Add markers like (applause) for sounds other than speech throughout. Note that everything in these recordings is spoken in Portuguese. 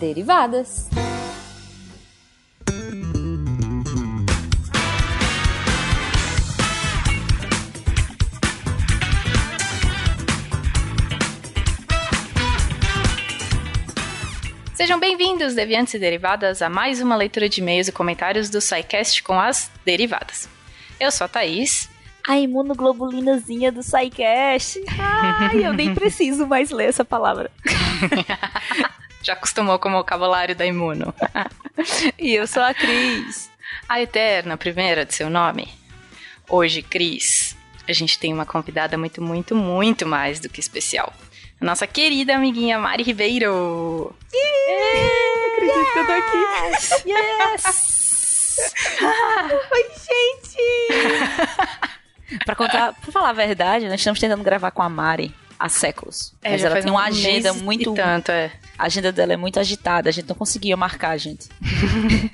Derivadas. Sejam bem-vindos, deviantes e derivadas, a mais uma leitura de e-mails e comentários do SciCast com as derivadas. Eu sou a Thaís. A imunoglobulinazinha do SciCast. Ai, eu nem (laughs) preciso mais ler essa palavra. (laughs) Já acostumou com o vocabulário da imuno. (laughs) e eu sou a Cris. A eterna primeira de seu nome. Hoje, Cris, a gente tem uma convidada muito, muito, muito mais do que especial nossa querida amiguinha Mari Ribeiro. Yeah! Acredito que eu tô aqui. Yes! (laughs) Oi, gente! (laughs) pra contar, pra falar a verdade, nós estamos tentando gravar com a Mari há séculos. É, mas ela tem uma agenda muito. tanto, é. A agenda dela é muito agitada, a gente não conseguia marcar, gente. (laughs)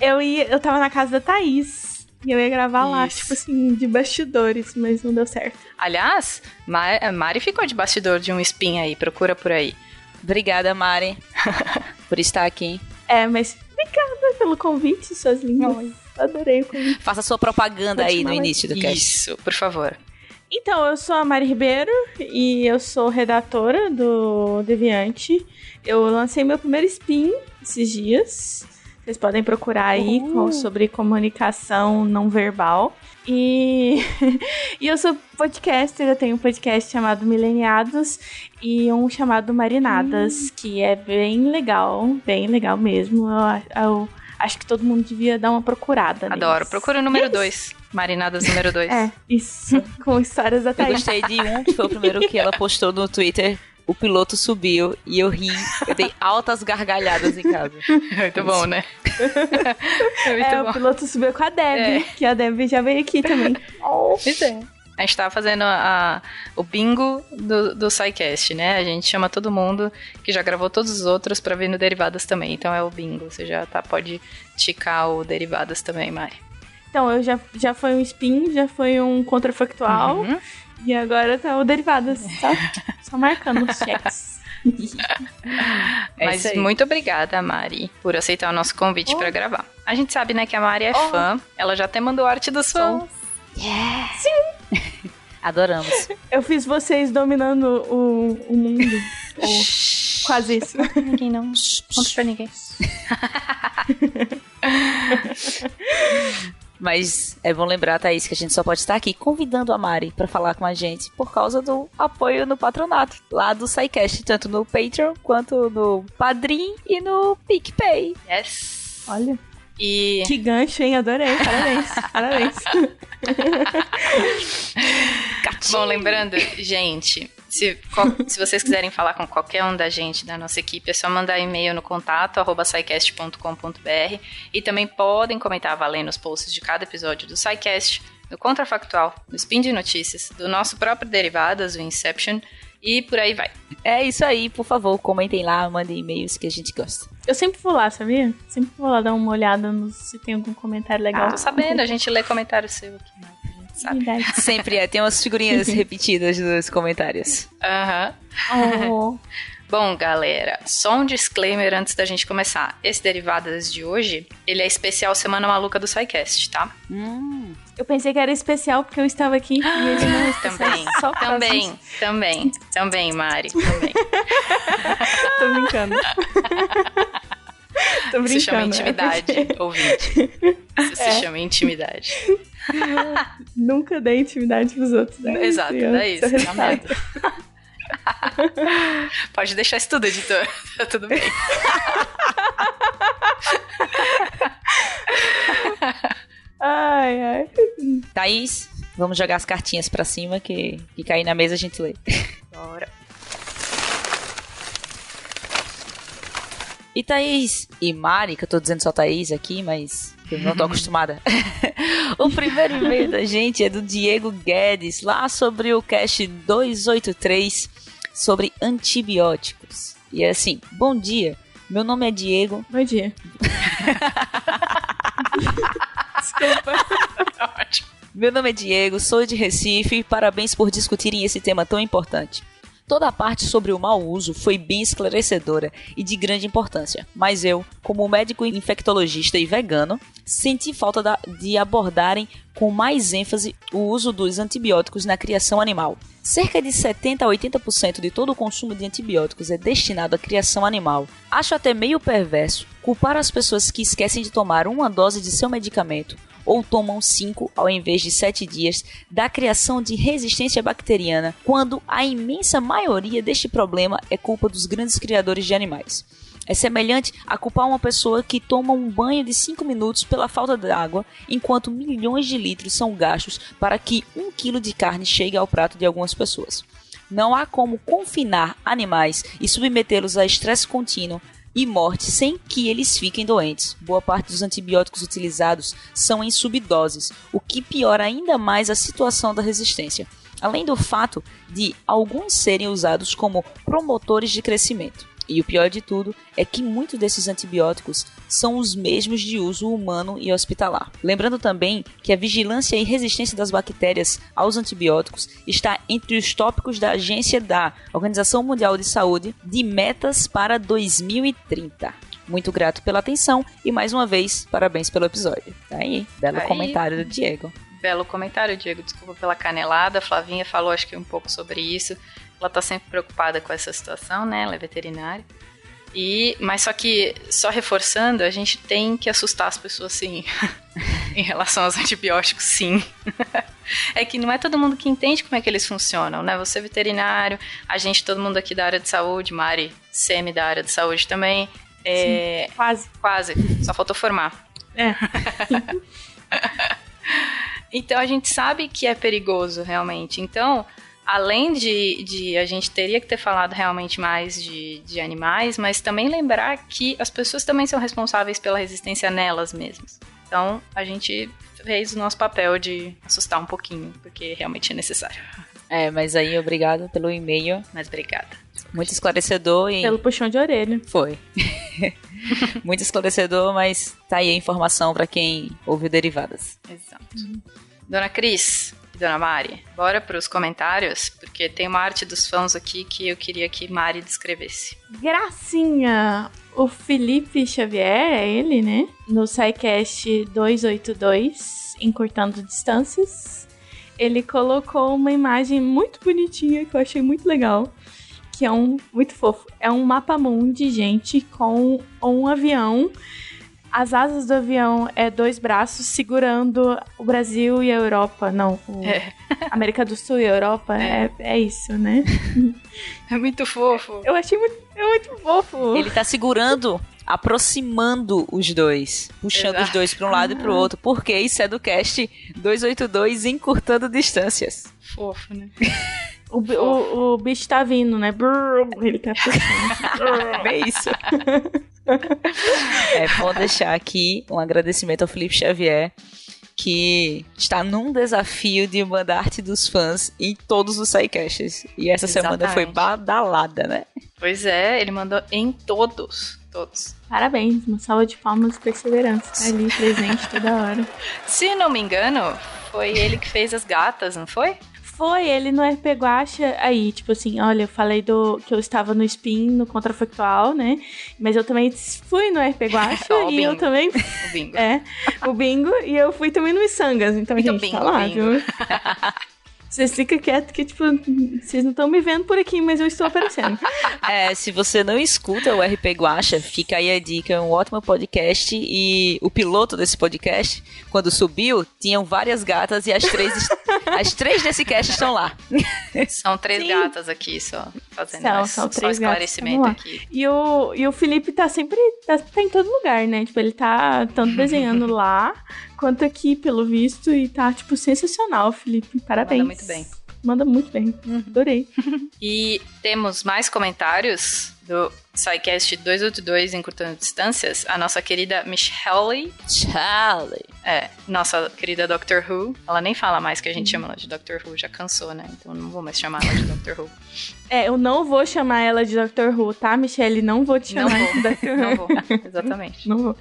eu ia, eu tava na casa da Thaís. E eu ia gravar Isso. lá, tipo assim, de bastidores, mas não deu certo. Aliás, Mari ficou de bastidor de um spin aí, procura por aí. Obrigada, Mari, (laughs) por estar aqui. É, mas obrigada pelo convite, suas lindas. Adorei o convite. Faça sua propaganda aí no início do cast. Isso, por favor. Então, eu sou a Mari Ribeiro e eu sou redatora do Deviante. Eu lancei meu primeiro spin esses dias. Vocês podem procurar aí uh. sobre comunicação não verbal. E, (laughs) e eu sou podcaster, eu tenho um podcast chamado Mileniados e um chamado Marinadas, hum. que é bem legal, bem legal mesmo. Eu, eu, acho que todo mundo devia dar uma procurada. Adoro. Neles. Procura o número 2. Marinadas número 2. É, isso. (laughs) com histórias da Thaís. Eu gostei de um, que foi o primeiro que ela postou no Twitter o piloto subiu e eu ri. Eu dei altas gargalhadas em casa. Muito bom, né? (laughs) é, é bom. o piloto subiu com a Deb, é. que a Deb já veio aqui também. Pois é. A gente tava fazendo a, a, o bingo do, do SciCast, né? A gente chama todo mundo que já gravou todos os outros pra vir no Derivadas também. Então é o bingo. Você já tá, pode ticar o Derivadas também, Mari. Então, eu já, já foi um spin, já foi um contrafactual. Uhum. E agora tá o Derivadas, (laughs) tá? Só marcando os cheques. (laughs) É Mas muito obrigada, Mari, por aceitar o nosso convite oh. para gravar. A gente sabe, né, que a Mari é oh. fã. Ela já até mandou arte dos fãs. Yeah. Sim. (laughs) Adoramos. Eu fiz vocês dominando o, o mundo. (laughs) quase isso. Ninguém não. Conta pra ninguém. (laughs) Mas é bom lembrar, Thaís, que a gente só pode estar aqui convidando a Mari para falar com a gente por causa do apoio no patronato lá do SciCast, tanto no Patreon quanto no Padrim e no PicPay. Yes! Olha. E... Que gancho, hein? Adorei. Parabéns. (laughs) Parabéns. Bom, lembrando, gente, se, se vocês quiserem falar com qualquer um da gente, da nossa equipe, é só mandar e-mail no contato, arroba e também podem comentar valendo os posts de cada episódio do SciCast, no Contrafactual, no Spin de Notícias, do nosso próprio Derivadas, o Inception, e por aí vai. É isso aí, por favor, comentem lá, mandem e-mails que a gente gosta. Eu sempre vou lá, sabia? Sempre vou lá dar uma olhada no, se tem algum comentário legal. Ah, tô sabendo, a gente lê comentário seu aqui, né? Sabe? Sempre é, tem umas figurinhas (laughs) repetidas nos comentários. Aham. Uhum. Oh. (laughs) Bom, galera, só um disclaimer antes da gente começar. Esse Derivadas de hoje, ele é especial Semana Maluca do SciCast, tá? Hum. Eu pensei que era especial porque eu estava aqui e ele não é (gasps) Também, só também, também, também, Mari, também. (laughs) Tô brincando. (laughs) Tô brincando. Se chama intimidade, é ouvinte. Isso é. se chama intimidade. (laughs) Nunca dei intimidade pros outros. Né? Exato, é isso. Tá (laughs) Pode deixar isso tudo, editor. (laughs) Tá tudo bem. ai, ai. Thaís, vamos jogar as cartinhas pra cima que, que cair na mesa a gente lê. Bora. E Thaís e Mari, que eu tô dizendo só Thaís aqui, mas eu não tô (laughs) acostumada. (laughs) o primeiro e-mail da gente é do Diego Guedes, lá sobre o cast 283 sobre antibióticos. E é assim: Bom dia, meu nome é Diego. Bom dia. Desculpa. (laughs) Ótimo. Meu nome é Diego, sou de Recife e parabéns por discutirem esse tema tão importante. Toda a parte sobre o mau uso foi bem esclarecedora e de grande importância, mas eu, como médico infectologista e vegano, senti falta de abordarem com mais ênfase o uso dos antibióticos na criação animal. Cerca de 70 a 80% de todo o consumo de antibióticos é destinado à criação animal. Acho até meio perverso culpar as pessoas que esquecem de tomar uma dose de seu medicamento ou tomam 5 ao invés de 7 dias da criação de resistência bacteriana, quando a imensa maioria deste problema é culpa dos grandes criadores de animais. É semelhante a culpar uma pessoa que toma um banho de 5 minutos pela falta de água, enquanto milhões de litros são gastos para que um quilo de carne chegue ao prato de algumas pessoas. Não há como confinar animais e submetê-los a estresse contínuo e morte sem que eles fiquem doentes. Boa parte dos antibióticos utilizados são em subdoses, o que piora ainda mais a situação da resistência, além do fato de alguns serem usados como promotores de crescimento. E o pior de tudo é que muitos desses antibióticos são os mesmos de uso humano e hospitalar. Lembrando também que a vigilância e resistência das bactérias aos antibióticos está entre os tópicos da agência da Organização Mundial de Saúde de metas para 2030. Muito grato pela atenção e mais uma vez, parabéns pelo episódio. Tá aí, belo aí. comentário do Diego. Belo comentário, Diego. Desculpa pela canelada. A Flavinha falou, acho que um pouco sobre isso. Ela tá sempre preocupada com essa situação, né? Ela é veterinária. E, mas só que, só reforçando, a gente tem que assustar as pessoas sim. (laughs) em relação aos antibióticos, sim. (laughs) é que não é todo mundo que entende como é que eles funcionam, né? Você é veterinário, a gente, todo mundo aqui da área de saúde, Mari, semi da área de saúde também. É, sim, quase. Quase. Só faltou formar. É. (laughs) então a gente sabe que é perigoso, realmente. Então, além de, de a gente teria que ter falado realmente mais de, de animais, mas também lembrar que as pessoas também são responsáveis pela resistência nelas mesmas. Então, a gente fez o nosso papel de assustar um pouquinho, porque realmente é necessário. É, mas aí obrigado pelo e-mail. Mas obrigada. Muito esclarecedor e. Pelo puxão de orelha. Foi. (laughs) Muito esclarecedor, mas tá aí a informação para quem ouviu derivadas. Exato. Uhum. Dona Cris, Dona Mari, bora para os comentários, porque tem uma arte dos fãs aqui que eu queria que Mari descrevesse. Gracinha! O Felipe Xavier, é ele, né? No SciCast 282, Encurtando Distâncias, ele colocou uma imagem muito bonitinha que eu achei muito legal. Que é um muito fofo. É um mapa mundo de gente com um avião as asas do avião é dois braços segurando o Brasil e a Europa. Não, é. América do Sul e a Europa. É. é, é isso, né? (laughs) É muito fofo. Eu achei muito, é muito fofo. Ele tá segurando aproximando os dois, puxando Exato. os dois para um lado e para o outro, porque isso é do cast 282 encurtando distâncias. Fofo, né? (laughs) O, o, o, bicho tá vindo, né? Brrr, ele tá (laughs) puxando. é isso. é bom deixar aqui um agradecimento ao Felipe Xavier, que está num desafio de mandar arte dos fãs em todos os sidecasts. E essa Exatamente. semana foi badalada, né? Pois é, ele mandou em todos. Todos. Parabéns, uma salva de palmas de perseverança. Tá ali presente toda hora. Se não me engano, foi ele que fez as gatas, não foi? Foi ele no RP Guacha aí, tipo assim, olha, eu falei do que eu estava no spin, no contrafactual, né? Mas eu também fui no RP Guacha (laughs) oh, e bingo. eu também o bingo. (laughs) É, o bingo e eu fui também no Missangas, então, então gente, tá bingo, tá lá, bingo. viu? (laughs) Vocês ficam quietos que, tipo, vocês não estão me vendo por aqui, mas eu estou aparecendo. (laughs) É, se você não escuta o RP Guacha, fica aí a dica, é um ótimo podcast e o piloto desse podcast, quando subiu, tinham várias gatas e as três, (laughs) as três desse cast estão lá. (laughs) São três Sim. gatas aqui só, fazendo são, são três só esclarecimento gatas, aqui. E o, e o Felipe tá sempre, tá, tá em todo lugar, né? Tipo, ele tá tanto desenhando lá, quanto aqui, pelo visto, e tá, tipo, sensacional, Felipe. Parabéns. Manda muito bem. Manda muito bem. Uhum. Adorei. (laughs) e temos mais comentários do SciCast 282 Encurtando Distâncias, a nossa querida Michelle. Charlie. É, nossa querida Doctor Who. Ela nem fala mais que a gente chama ela de Doctor Who, já cansou, né? Então não vou mais chamar ela de Doctor Who. (laughs) É, eu não vou chamar ela de Doctor Who, tá, Michelle? Não vou te chamar não vou. de Doctor Who. (laughs) Não vou, exatamente. Não vou.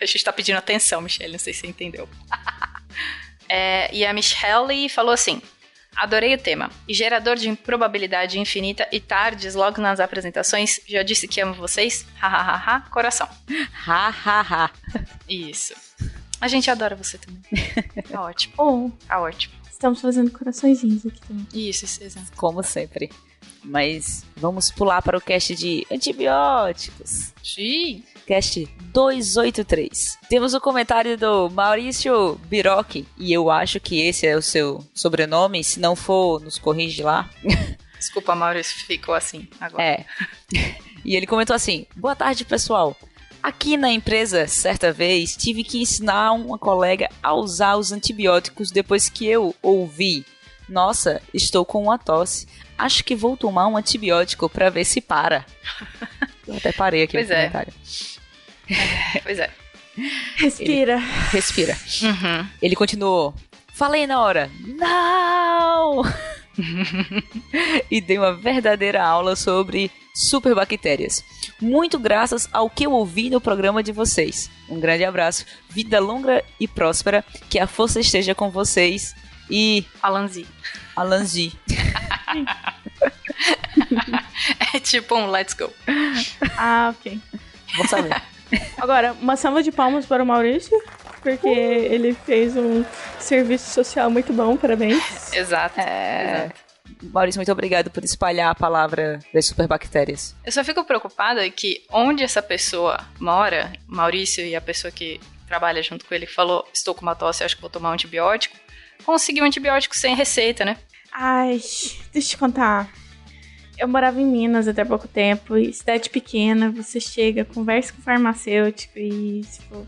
A gente tá pedindo atenção, Michelle, não sei se você entendeu. (laughs) é, e a Michelle falou assim: Adorei o tema. E gerador de improbabilidade infinita e tardes logo nas apresentações. Já disse que amo vocês? Hahaha, coração. Hahaha. Isso. A gente adora você também. (laughs) Tá ótimo. Oh, Tá ótimo. estamos fazendo coraçõezinhos aqui também. Isso, isso, exato. Como sempre. Mas vamos pular para o cast de antibióticos. Sim. Cast 283. Temos o comentário do Maurício Biroc, e eu acho que esse é o seu sobrenome. Se não for, nos corrige lá. (laughs) Desculpa, Maurício, ficou assim agora. É. (laughs) E ele comentou assim: Boa tarde, pessoal. Aqui na empresa, certa vez, tive que ensinar uma colega a usar os antibióticos depois que eu ouvi. Nossa, estou com uma tosse. Acho que vou tomar um antibiótico pra ver se para. Eu até parei aqui Pois no é. comentário. (laughs) Pois é. Respira. Respira. Uhum. Ele continuou. Falei na hora. Não! (laughs) e dei uma verdadeira aula sobre superbactérias. Muito graças ao que eu ouvi no programa de vocês. Um grande abraço. Vida longa e próspera. Que a força esteja com vocês. E Alanzi. Alanzi. (laughs) É tipo um let's go. Ah, ok. Vou saber. Agora, uma salva de palmas para o Maurício, porque ele fez um serviço social muito bom, parabéns. Exato. É. Exato. Maurício, muito obrigado por espalhar a palavra das superbactérias. Eu só fico preocupada que onde essa pessoa mora, Maurício e a pessoa que trabalha junto com ele que falou, estou com uma tosse, acho que vou tomar um antibiótico, conseguiu um antibiótico sem receita, né? Ai, deixa eu te contar. Eu morava em Minas até pouco tempo, e cidade pequena, você chega, conversa com o farmacêutico e, tipo,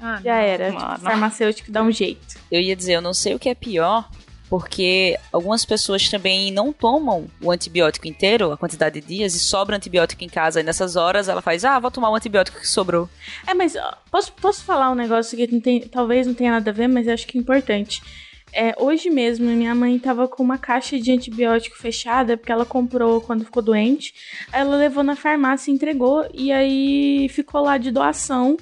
Ah, já era. mano. Tipo, o farmacêutico dá um jeito. Eu ia dizer, eu não sei o que é pior, porque algumas pessoas também não tomam o antibiótico inteiro, a quantidade de dias, e sobra antibiótico em casa. E nessas horas ela faz, ah, vou tomar o antibiótico que sobrou. É, mas posso, posso falar um negócio que não tem, talvez não tenha nada a ver, mas eu acho que é importante. É, hoje mesmo, minha mãe tava com uma caixa de antibiótico fechada, porque ela comprou quando ficou doente. Aí ela levou na farmácia entregou, e aí ficou lá de doação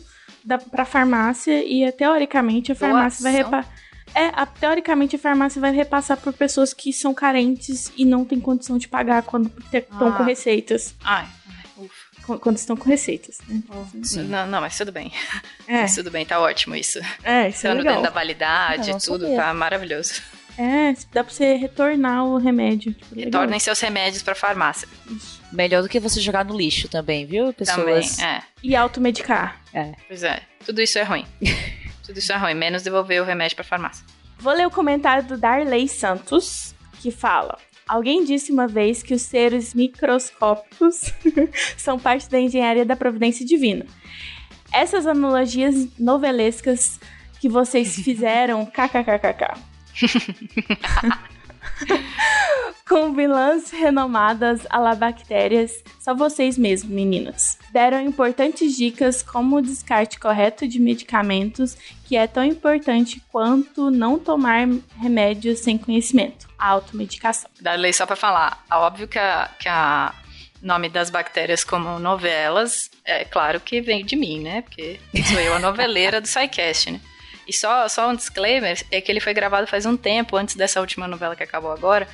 da, pra farmácia, e é, teoricamente a farmácia vai Doação? repassar. É, a- teoricamente a farmácia vai repassar por pessoas que são carentes e não têm condição de pagar quando estão Ah. com receitas. Ai, Quando estão com receitas, né? Não, não, mas tudo bem. É, Mas (laughs) tudo bem, tá ótimo isso. é, isso é Sendo legal. dentro da validade e não tudo, sabia. tá maravilhoso. É, dá pra você retornar o remédio. Tipo, legal. Retornem seus remédios pra farmácia. Melhor do que você jogar no lixo também, viu, Também, pessoas? é. E automedicar. Pois é. Tudo isso é ruim. (laughs) tudo isso é ruim, menos devolver o remédio pra farmácia. Vou ler o comentário do Darley Santos, que fala: Alguém disse uma vez que os seres microscópicos (laughs) são parte da engenharia da providência divina. Essas analogias novelescas que vocês (laughs) fizeram, kkkk. (laughs) (laughs) Com vilãs renomadas a la bactérias, só vocês mesmos, meninas. Deram importantes dicas como o descarte correto de medicamentos, que é tão importante quanto não tomar remédios sem conhecimento. A automedicação. Da lei só pra falar. Óbvio que a, que a nome das bactérias como novelas, é claro que vem de mim, né? Porque sou eu a noveleira do SciCast, né? E só, só um disclaimer, é que ele foi gravado faz um tempo, antes dessa última novela que acabou agora.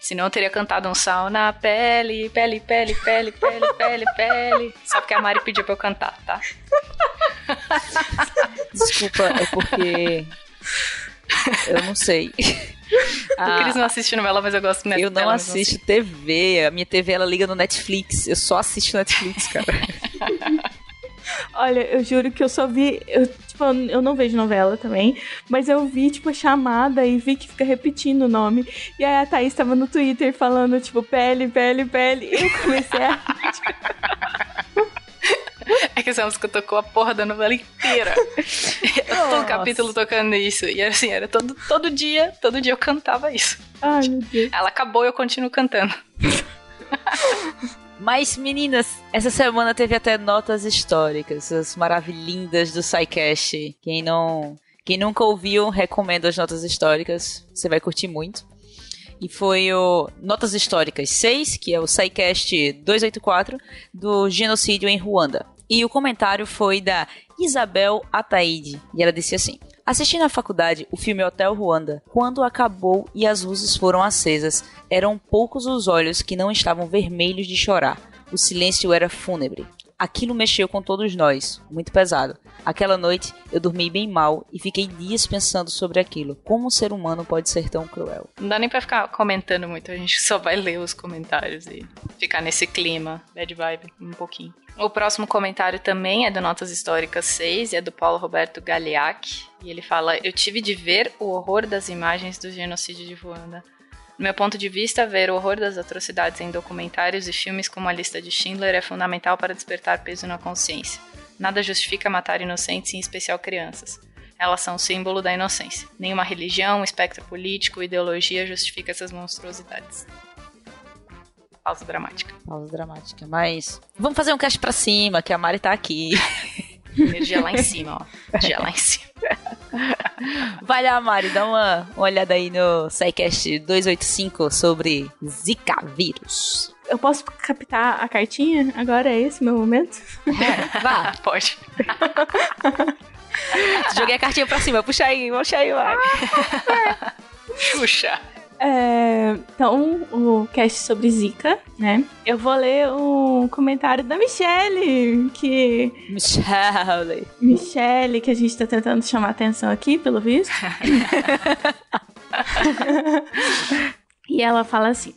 Senão eu teria cantado um sal na pele, pele, pele, pele, pele, pele, pele. Só porque a Mari pediu pra eu cantar, tá? Desculpa, é porque. Eu não sei. O Ah, Cris não assiste novela, mas eu gosto né, eu não assisto TV. A minha TV ela liga no Netflix. Eu só assisto Netflix, cara. (laughs) Olha, eu juro que eu só vi. Eu, tipo, eu não vejo novela também, mas eu vi, tipo, a chamada e vi que fica repetindo o nome. E aí a Thaís tava no Twitter falando, tipo, pele, pele, pele. E eu comecei a. É que essa música tocou a porra da novela inteira. todo capítulo tocando isso. E assim, era todo, todo dia, todo dia eu cantava isso. Ai, meu Deus. Ela acabou e eu continuo cantando. (laughs) Mas, meninas, essa semana teve até notas históricas, as maravilhindas do SciCast. Quem não. Quem nunca ouviu, recomendo as notas históricas. Você vai curtir muito. E foi o Notas Históricas 6, que é o SciCast 284, do genocídio em Ruanda. E o comentário foi da Isabel Ataíde. E ela disse assim: Assisti na faculdade o filme Hotel Ruanda. Quando acabou e as luzes foram acesas, eram poucos os olhos que não estavam vermelhos de chorar. O silêncio era fúnebre. Aquilo mexeu com todos nós, muito pesado. Aquela noite eu dormi bem mal e fiquei dias pensando sobre aquilo. Como um ser humano pode ser tão cruel? Não dá nem pra ficar comentando muito, a gente só vai ler os comentários e ficar nesse clima, bad vibe, um pouquinho. O próximo comentário também é do Notas Históricas 6 e é do Paulo Roberto Galeac. E ele fala: Eu tive de ver o horror das imagens do genocídio de Ruanda. No meu ponto de vista, ver o horror das atrocidades em documentários e filmes como a lista de Schindler é fundamental para despertar peso na consciência. Nada justifica matar inocentes, em especial crianças. Elas são símbolo da inocência. Nenhuma religião, espectro político, ideologia justifica essas monstruosidades. Pausa dramática. Pausa dramática. Mas vamos fazer um cast pra cima, que a Mari tá aqui. (laughs) Energia lá em cima, ó. Energia lá em cima. (laughs) Vai lá, Mari, dá uma, olhada aí no SciCast 285 sobre Zika vírus. Eu posso captar a cartinha? Agora é esse meu momento? É, vá. (laughs) Pode. Joguei a cartinha pra cima, puxa aí, puxa aí, Mari. Xuxa. É, então, o cast sobre Zika, né? Eu vou ler um comentário da Michelle, que. Michelle. Michelle, que a gente tá tentando chamar atenção aqui, pelo visto. (laughs) e ela fala assim.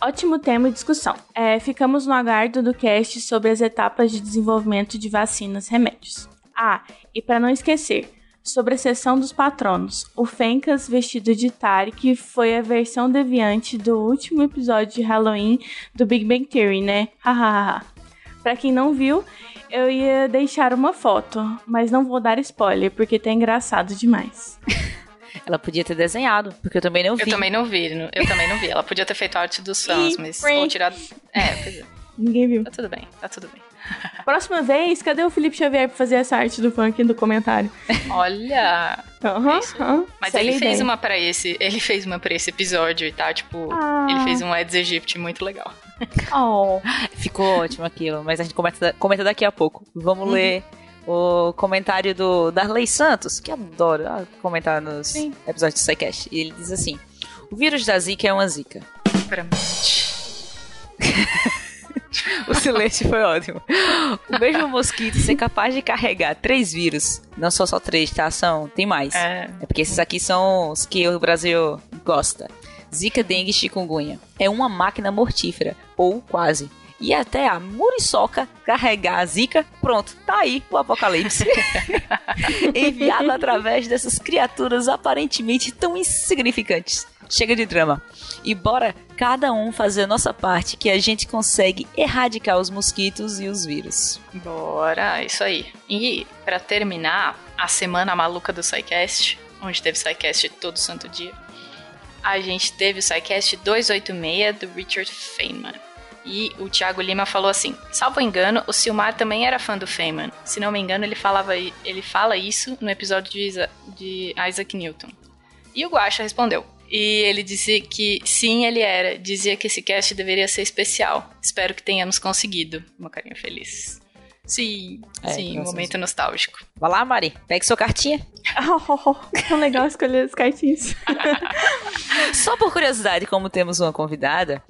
Ótimo tema e discussão. É, ficamos no aguardo do cast sobre as etapas de desenvolvimento de vacinas e remédios. Ah, e para não esquecer, sobre a sessão dos patronos. O Fencas vestido de Tarek foi a versão deviante do último episódio de Halloween do Big Bang Theory, né? Hahaha. pra quem não viu, eu ia deixar uma foto, mas não vou dar spoiler, porque tá engraçado demais. (laughs) Ela podia ter desenhado, porque eu também não vi. Eu também não vi, eu também não vi. Ela podia ter feito a arte dos fãs, (laughs) mas ou tirado. É, pois é. Ninguém viu. Tá tudo bem, tá tudo bem. (laughs) Próxima vez, cadê o Felipe Xavier pra fazer essa arte do funk do comentário? Olha! Uhum, uhum. Mas ele fez uma pra esse. Ele fez uma pra esse episódio e tá, tipo. Ah. Ele fez um Eds Egypt muito legal. (laughs) Oh. Ficou ótimo aquilo, mas a gente comenta, comenta daqui a pouco. Vamos Uhum. ler o comentário do Darley Santos, que adoro comentar nos Sim. episódios do SciCast. E ele diz assim: O vírus da Zika é uma Zika. Pra mim. (laughs) O silêncio foi ótimo. O mesmo mosquito ser capaz de carregar três vírus. Não são só três, tá? São, tem mais. É. É porque esses aqui são os que o Brasil gosta. Zika, dengue e chikungunya. É uma máquina mortífera, ou quase. E até a muriçoca carregar a zika, pronto, tá aí o apocalipse. (laughs) Enviado através dessas criaturas aparentemente tão insignificantes. Chega de drama. E bora cada um fazer a nossa parte que a gente consegue erradicar os mosquitos e os vírus. Bora, isso aí. E pra terminar a semana maluca do SciCast, onde teve SciCast todo santo dia, a gente teve o SciCast 286 do Richard Feynman. E o Thiago Lima falou assim: Salvo engano, o Silmar também era fã do Feynman. Se não me engano, ele, falava, ele fala isso no episódio de, de Isaac Newton. E o Guaxa respondeu. E ele disse que sim, ele era. Dizia que esse cast deveria ser especial. Espero que tenhamos conseguido. Uma carinha feliz. Sim, É, sim, graças momento nostálgico. Vai lá, Mari, pegue sua cartinha. Oh, (laughs) tão legal escolher as cartinhas. (laughs) Só por curiosidade, como temos uma convidada,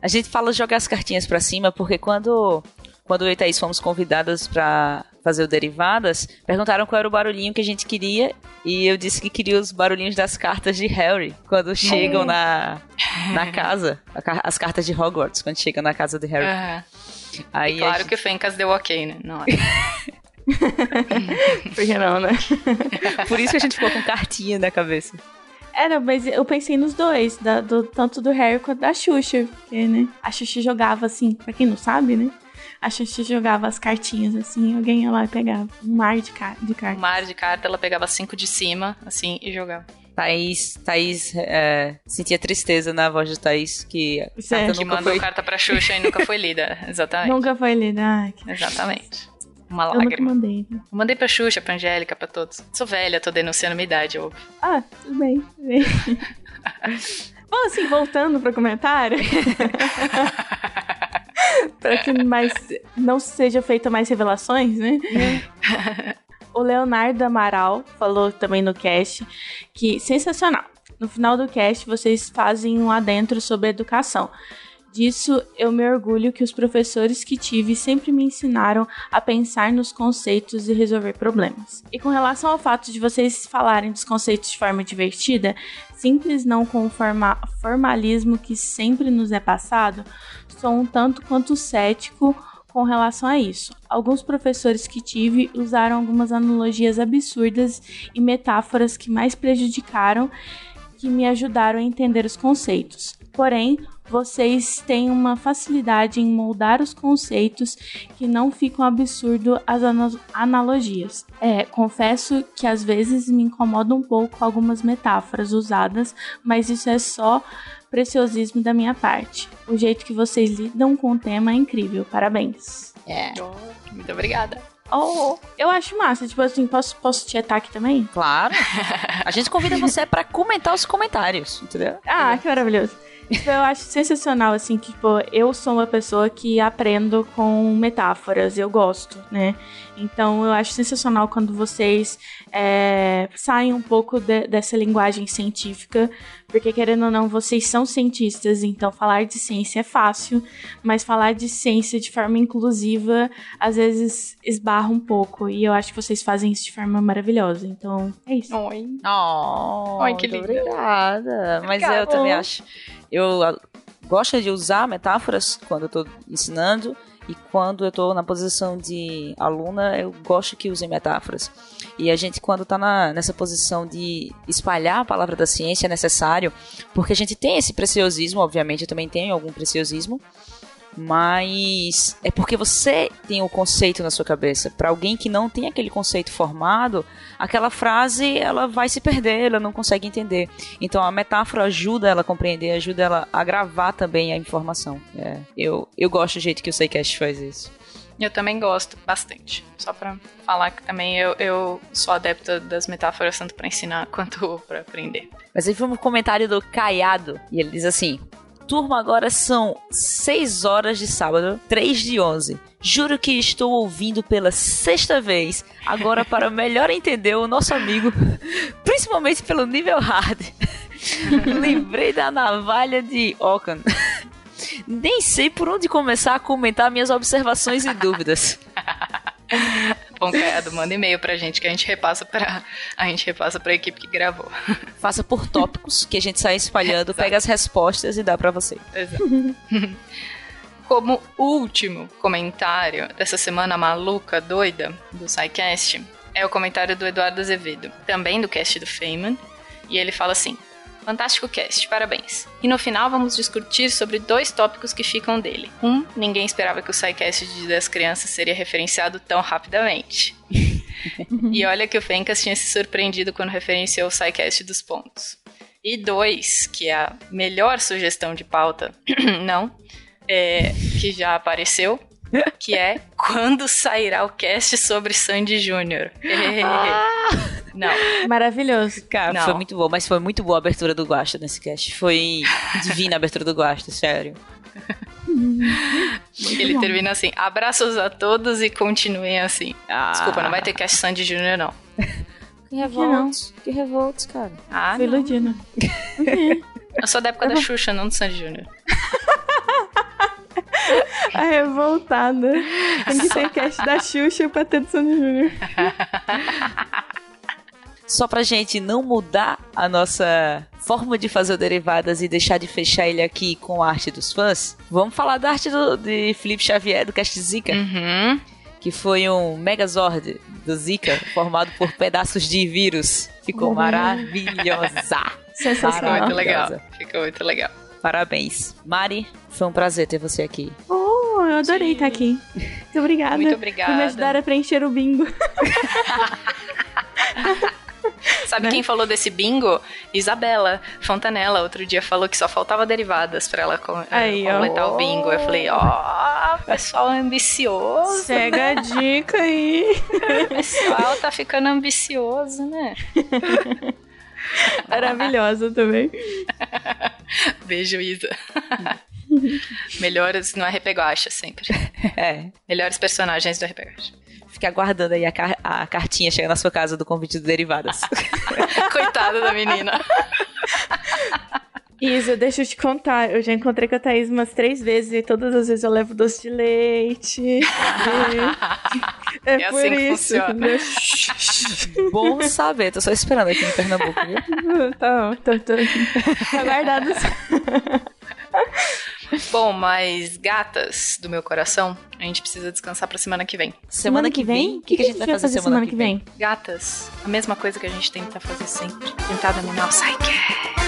a gente fala jogar as cartinhas pra cima, porque quando, quando eu e Thaís fomos convidadas pra fazer o Derivadas, perguntaram qual era o barulhinho que a gente queria, e eu disse que queria os barulhinhos das cartas de Harry, quando chegam na, (laughs) na casa, as cartas de Hogwarts, quando chegam na casa de Harry. Aham. Aí E claro gente- que o Fencas deu ok, né? Hora. (laughs) Por que não, né? (laughs) Por isso que a gente ficou com cartinha na cabeça. Era, mas eu pensei nos dois, da- do, tanto do Harry quanto da Xuxa. Porque, né? A Xuxa jogava assim, pra quem não sabe, né? A Xuxa jogava as cartinhas assim, alguém ia lá e pegava um mar de, ca de O cartas. mar de carta, ela pegava cinco de cima, assim, e jogava. Thaís, Thaís é, sentia tristeza na voz de Thaís, que é. carta Que nunca mandou foi... carta pra Xuxa e nunca foi lida. (laughs) Exatamente. Nunca foi lida. Ai, que... Exatamente. Uma Eu nunca lágrima. mandei. né? Eu mandei pra Xuxa, pra Angélica, pra todos. Sou velha, tô denunciando minha idade, óbvio. Ah, tudo bem, tudo bem. (laughs) Bom, assim, voltando pro comentário. (laughs) (laughs) para que mais não seja feita mais revelações, né? (laughs) O Leonardo Amaral falou também no cast que sensacional. No final do cast, vocês fazem um adentro sobre educação. Disso eu me orgulho que os professores que tive sempre me ensinaram a pensar nos conceitos e resolver problemas. E com relação ao fato de vocês falarem dos conceitos de forma divertida, simples não com o forma formalismo que sempre nos é passado, sou um tanto quanto cético com relação a isso. Alguns professores que tive usaram algumas analogias absurdas e metáforas que mais prejudicaram que me ajudaram a entender os conceitos. Porém, vocês têm uma facilidade em moldar os conceitos que não ficam absurdo as analogias. É, confesso que às vezes me incomoda um pouco algumas metáforas usadas, mas isso é só preciosismo da minha parte. O jeito que vocês lidam com o tema é incrível. Parabéns. É. Oh, muito obrigada. Oh, eu acho massa. Tipo assim, posso, posso te aqui também? Claro. A gente convida você para comentar os comentários, entendeu? Ah, que maravilhoso. Tipo, eu acho sensacional, assim, que, tipo, eu sou uma pessoa que aprendo com metáforas, eu gosto, né? Então, eu acho sensacional quando vocês é, saem um pouco de, dessa linguagem científica, porque, querendo ou não, vocês são cientistas, então falar de ciência é fácil, mas falar de ciência de forma inclusiva, às vezes, esbarra um pouco, e eu acho que vocês fazem isso de forma maravilhosa, então, é isso. Oi. Oh, Oi, que linda. Obrigada. Mas eu também acho eu ah, gosto de usar metáforas quando eu estou ensinando e quando eu estou na posição de aluna, eu gosto que usem metáforas. E a gente, quando está nessa posição de espalhar a palavra da ciência, é necessário, porque a gente tem esse preciosismo, obviamente, eu também tenho algum preciosismo, mas é porque você tem o conceito na sua cabeça. Para alguém que não tem aquele conceito formado, aquela frase ela vai se perder, ela não consegue entender. Então a metáfora ajuda ela a compreender, ajuda ela a gravar também a informação. É, eu, eu gosto do jeito que o Seicast faz isso. Eu também gosto bastante. Só pra falar que também eu, eu sou adepta das metáforas tanto para ensinar (laughs) quanto para aprender. Mas aí foi um comentário do Caiado e ele diz assim: turma agora são 6 horas de sábado, 3 de 11. Juro que estou ouvindo pela sexta vez, agora para melhor entender o nosso amigo, (laughs) principalmente pelo nível hard. (laughs) Lembrei da navalha de Okan. (laughs) Nem sei por onde começar a comentar minhas observações e dúvidas. Bom, Caiado, manda e-mail pra gente que a gente repassa pra, a gente repassa pra equipe que gravou. Faça por tópicos que a gente sai espalhando, pega as respostas e dá pra você. Exato. Como último comentário dessa semana maluca, doida, do SciCast, é o comentário do Eduardo Azevedo, também do cast do Feynman, e ele fala assim: Fantástico cast, parabéns. E no final vamos discutir sobre dois tópicos que ficam dele. Um, ninguém esperava que o SciCast de das crianças seria referenciado tão rapidamente. (laughs) e olha que o Fencas tinha se surpreendido quando referenciou o SciCast dos pontos. E dois, que é a melhor sugestão de pauta, (clears throat) não, é, que já apareceu, (laughs) que é quando sairá o cast sobre Sandy Júnior. Ah! Não. Maravilhoso. Cara, não. foi muito bom, mas foi muito boa a abertura do Guasta nesse cast. Foi divina a abertura do Guasta, sério. (laughs) Ele bom. termina assim: abraços a todos e continuem assim. Ah. Desculpa, não vai ter cast Sandy Júnior, não. Que revoltos. Que revoltos, cara. Ah, Fui iludindo. Eu sou da época da Xuxa, não do Sandy Júnior. (laughs) A revoltada. Tem que ter cast da Xuxa pra ter do Sandy Júnior. (laughs) Só pra gente não mudar a nossa forma de fazer o Derivadas e deixar de fechar ele aqui com a arte dos fãs, vamos falar da arte do, de Felipe Xavier, do Cast Zika. Uhum. Que foi um Megazord do Zika, formado por pedaços de vírus. Ficou uhum. maravilhosa. Sensacional. Muito legal. Ficou muito legal. Parabéns. Mari, foi um prazer ter você aqui. Oh, eu adorei Sim. estar aqui. Muito obrigada. Muito obrigada. Por me ajudar a preencher o bingo. (laughs) Sabe né? quem falou desse bingo? Isabela Fontanella. Outro dia falou que só faltava derivadas pra ela eh, Aí, completar ó. o bingo. Eu falei, ó, oh, pessoal ambicioso. Pega a dica aí. (laughs) O pessoal tá ficando ambicioso, né? (laughs) (laughs) Maravilhosa também. (laughs) Beijo, Isa. (laughs) Melhores no RP Guacha, sempre. É. Melhores personagens do RP Guacha. fique aguardando aí a, car a cartinha chegar na sua casa do convite do Derivadas. Coitada da menina. Isa, deixa eu te contar. Eu já encontrei com a Thaís umas três vezes e todas as vezes eu levo doce de leite. É, é por assim que isso. funciona. (laughs) Bom saber, tô só esperando aqui em Pernambuco, viu? (laughs) tá, tá, tá. Tá guardado. Bom, mas gatas do meu coração, a gente precisa descansar pra semana que vem. Semana que vem? O que, que a gente vai fazer semana que vem? Gatas, a mesma coisa que a gente tenta fazer sempre. Tentar dominar o Psyche.